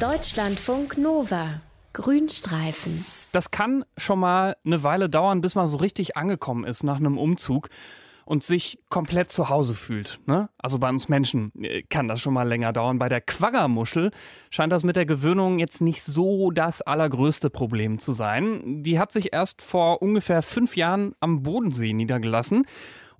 Deutschlandfunk Nova. Grünstreifen. Das kann schon mal eine Weile dauern, bis man so richtig angekommen ist nach einem Umzug und sich komplett zu Hause fühlt. Ne? Also bei uns Menschen äh, kann das schon mal länger dauern. Bei der Quaggermuschel scheint das mit der Gewöhnung jetzt nicht so das allergrößte Problem zu sein. Die hat sich erst vor ungefähr fünf Jahren am Bodensee niedergelassen.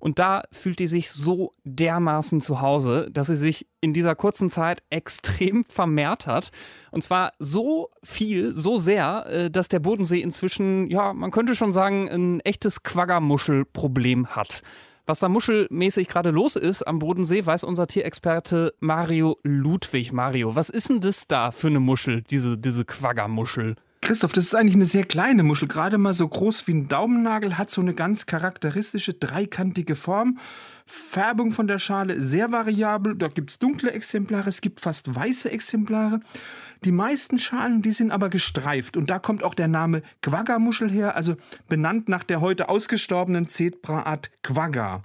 Und da fühlt die sich so dermaßen zu Hause, dass sie sich in dieser kurzen Zeit extrem vermehrt hat. Und zwar so viel, so sehr, äh, dass der Bodensee inzwischen, ja, man könnte schon sagen, ein echtes Quaggermuschelproblem hat. Was da muschelmäßig gerade los ist am Bodensee, weiß unser Tierexperte Mario Ludwig. Mario, was ist denn das da für eine Muschel, diese, diese Quaggermuschel? Christoph, das ist eigentlich eine sehr kleine Muschel, gerade mal so groß wie ein Daumennagel, hat so eine ganz charakteristische dreikantige Form. Färbung von der Schale sehr variabel, da gibt es dunkle Exemplare, es gibt fast weiße Exemplare. Die meisten Schalen, die sind aber gestreift und da kommt auch der Name Quagga-Muschel her, also benannt nach der heute ausgestorbenen Zebraart Quagga.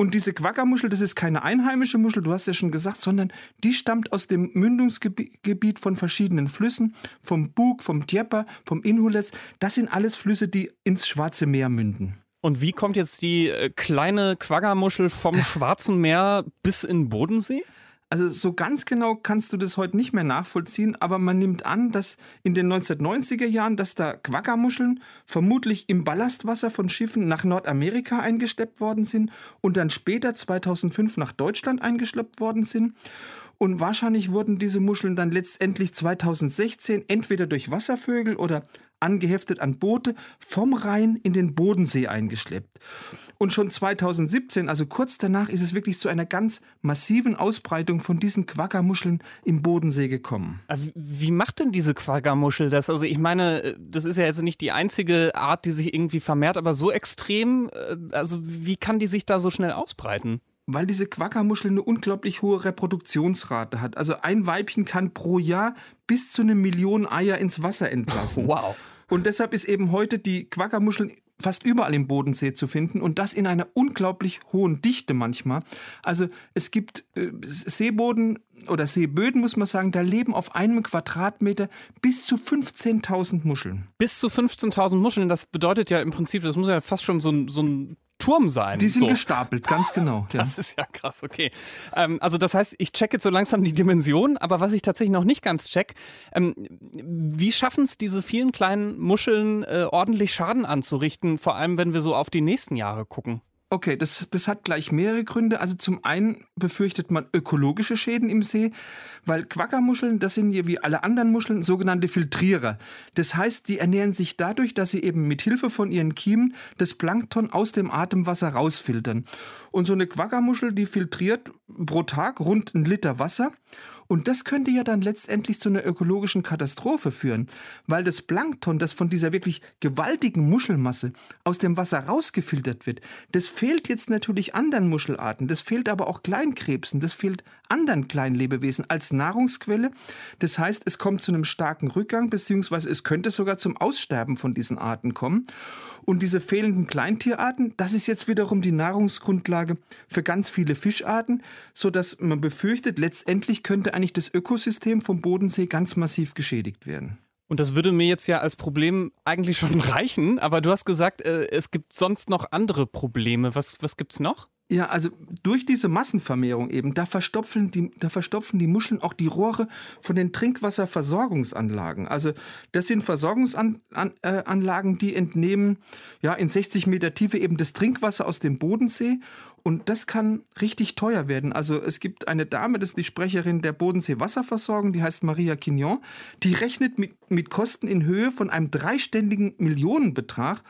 Und diese Quaggermuschel, das ist keine einheimische Muschel, du hast ja schon gesagt, sondern die stammt aus dem Mündungsgebiet von verschiedenen Flüssen, vom Bug, vom Djeper, vom Inhuletz. Das sind alles Flüsse, die ins Schwarze Meer münden. Und wie kommt jetzt die äh, kleine Quaggermuschel vom Schwarzen Meer bis in Bodensee? Also so ganz genau kannst du das heute nicht mehr nachvollziehen, aber man nimmt an, dass in den 1990er Jahren, dass da Quaggamuscheln vermutlich im Ballastwasser von Schiffen nach Nordamerika eingeschleppt worden sind und dann später 2005 nach Deutschland eingeschleppt worden sind. Und wahrscheinlich wurden diese Muscheln dann letztendlich 2016 entweder durch Wasservögel oder angeheftet an Boote vom Rhein in den Bodensee eingeschleppt. Und schon 2017, also kurz danach, ist es wirklich zu einer ganz massiven Ausbreitung von diesen Quaggermuscheln im Bodensee gekommen. Äh, wie macht denn diese Quaggermuschel das? Also ich meine, äh, das ist ja jetzt nicht die einzige Art, die sich irgendwie vermehrt, aber so extrem, äh, also wie kann die sich da so schnell ausbreiten? Weil diese Quackermuschel eine unglaublich hohe Reproduktionsrate hat. Also ein Weibchen kann pro Jahr bis zu eine Million Eier ins Wasser entlassen. Wow. Und deshalb ist eben heute die Quackermuschel fast überall im Bodensee zu finden und das in einer unglaublich hohen Dichte manchmal. Also es gibt äh, Seeboden oder Seeböden, muss man sagen, da leben auf einem Quadratmeter bis zu 15.000 Muscheln. Bis zu 15.000 Muscheln, das bedeutet ja im Prinzip, das muss ja fast schon so ein, so ein Turm sein. Die sind so. gestapelt, ganz genau. Ja. Das ist ja krass, okay. Ähm, also das heißt, ich check jetzt so langsam die Dimension, aber was ich tatsächlich noch nicht ganz check, ähm, wie schaffen es diese vielen kleinen Muscheln äh, ordentlich Schaden anzurichten, vor allem wenn wir so auf die nächsten Jahre gucken? Okay, das, das hat gleich mehrere Gründe. Also zum einen befürchtet man ökologische Schäden im See, weil Quackermuscheln, das sind wie alle anderen Muscheln sogenannte Filtrierer. Das heißt, die ernähren sich dadurch, dass sie eben mit Hilfe von ihren Kiemen das Plankton aus dem Atemwasser rausfiltern. Und so eine Quackermuschel, die filtriert pro Tag rund einen Liter Wasser und das könnte ja dann letztendlich zu einer ökologischen Katastrophe führen, weil das Plankton, das von dieser wirklich gewaltigen Muschelmasse aus dem Wasser rausgefiltert wird, das fehlt jetzt natürlich anderen Muschelarten, das fehlt aber auch Kleinkrebsen, das fehlt anderen Kleinlebewesen als Nahrungsquelle. Das heißt, es kommt zu einem starken Rückgang, beziehungsweise es könnte sogar zum Aussterben von diesen Arten kommen. Und diese fehlenden Kleintierarten, das ist jetzt wiederum die Nahrungsgrundlage für ganz viele Fischarten, so dass man befürchtet, letztendlich könnte eigentlich das Ökosystem vom Bodensee ganz massiv geschädigt werden. Und das würde mir jetzt ja als Problem eigentlich schon reichen, aber du hast gesagt, äh, es gibt sonst noch andere Probleme. Was, was gibt es noch? Ja, also durch diese Massenvermehrung eben, da verstopfen, die, da verstopfen die Muscheln auch die Rohre von den Trinkwasserversorgungsanlagen. Also das sind Versorgungsanlagen, äh, die entnehmen ja in 60 Meter Tiefe eben das Trinkwasser aus dem Bodensee und das kann richtig teuer werden. Also es gibt eine Dame, das ist die Sprecherin der Bodensee Wasserversorgung, die heißt Maria Quignon, die rechnet mit, mit Kosten in Höhe von einem dreiständigen Millionenbetrag,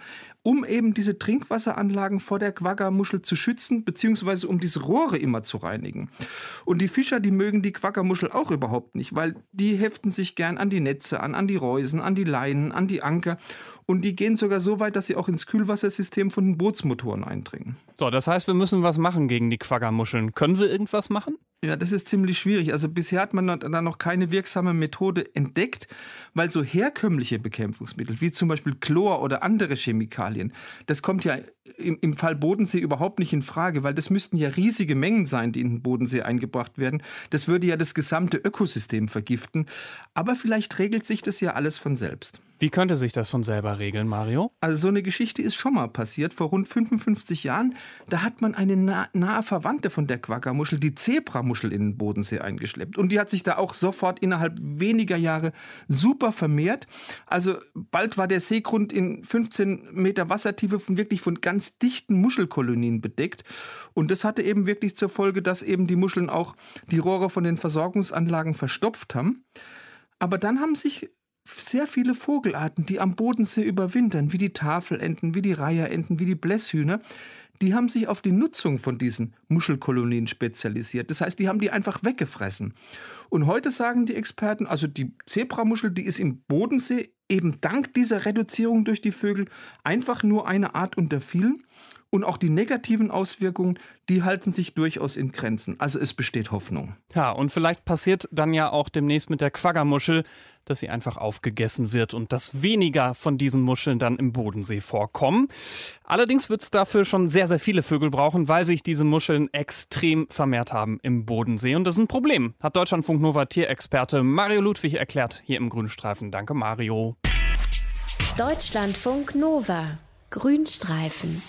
um eben diese Trinkwasseranlagen vor der Quaggermuschel zu schützen, beziehungsweise um diese Rohre immer zu reinigen. Und die Fischer, die mögen die Quaggermuschel auch überhaupt nicht, weil die heften sich gern an die Netze an, an die Reusen, an die Leinen, an die Anker. Und die gehen sogar so weit, dass sie auch ins Kühlwassersystem von den Bootsmotoren eindringen. So, das heißt, wir müssen was machen gegen die Quaggermuscheln. Können wir irgendwas machen? Ja, das ist ziemlich schwierig. Also bisher hat man da noch keine wirksame Methode entdeckt, weil so herkömmliche Bekämpfungsmittel, wie zum Beispiel Chlor oder andere Chemikalien, das kommt ja im, im Fall Bodensee überhaupt nicht in Frage, weil das müssten ja riesige Mengen sein, die in den Bodensee eingebracht werden. Das würde ja das gesamte Ökosystem vergiften. Aber vielleicht regelt sich das ja alles von selbst. Wie könnte sich das von selber regeln, Mario? Also so eine Geschichte ist schon mal passiert. Vor rund 55 Jahren, da hat man eine nah nahe Verwandte von der Quaggermuschel, die Zebramuschel, in den Bodensee eingeschleppt. Und die hat sich da auch sofort innerhalb weniger Jahre super vermehrt. Also bald war der Seegrund in 15 Meter Wassertiefe von wirklich von ganz dichten Muschelkolonien bedeckt. Und das hatte eben wirklich zur Folge, dass eben die Muscheln auch die Rohre von den Versorgungsanlagen verstopft haben. Aber dann haben sich sehr viele Vogelarten, die am Bodensee überwintern, wie die Tafelenten, wie die Reiherenten, wie die Blässhühner, die haben sich auf die Nutzung von diesen Muschelkolonien spezialisiert. Das heißt, die haben die einfach weggefressen. Und heute sagen die Experten, also die Zebramuschel, die ist im Bodensee eben dank dieser Reduzierung durch die Vögel einfach nur eine Art unter vielen. Und auch die negativen Auswirkungen, die halten sich durchaus in Grenzen. Also es besteht Hoffnung. Ja, und vielleicht passiert dann ja auch demnächst mit der Quaggermuschel, dass sie einfach aufgegessen wird und dass weniger von diesen Muscheln dann im Bodensee vorkommen. Allerdings wird es dafür schon sehr, sehr viele Vögel brauchen, weil sich diese Muscheln extrem vermehrt haben im Bodensee. Und das ist ein Problem, hat Deutschlandfunk Nova Tierexperte Mario Ludwig erklärt hier im Grünstreifen. Danke, Mario. Deutschlandfunk Nova Grünstreifen.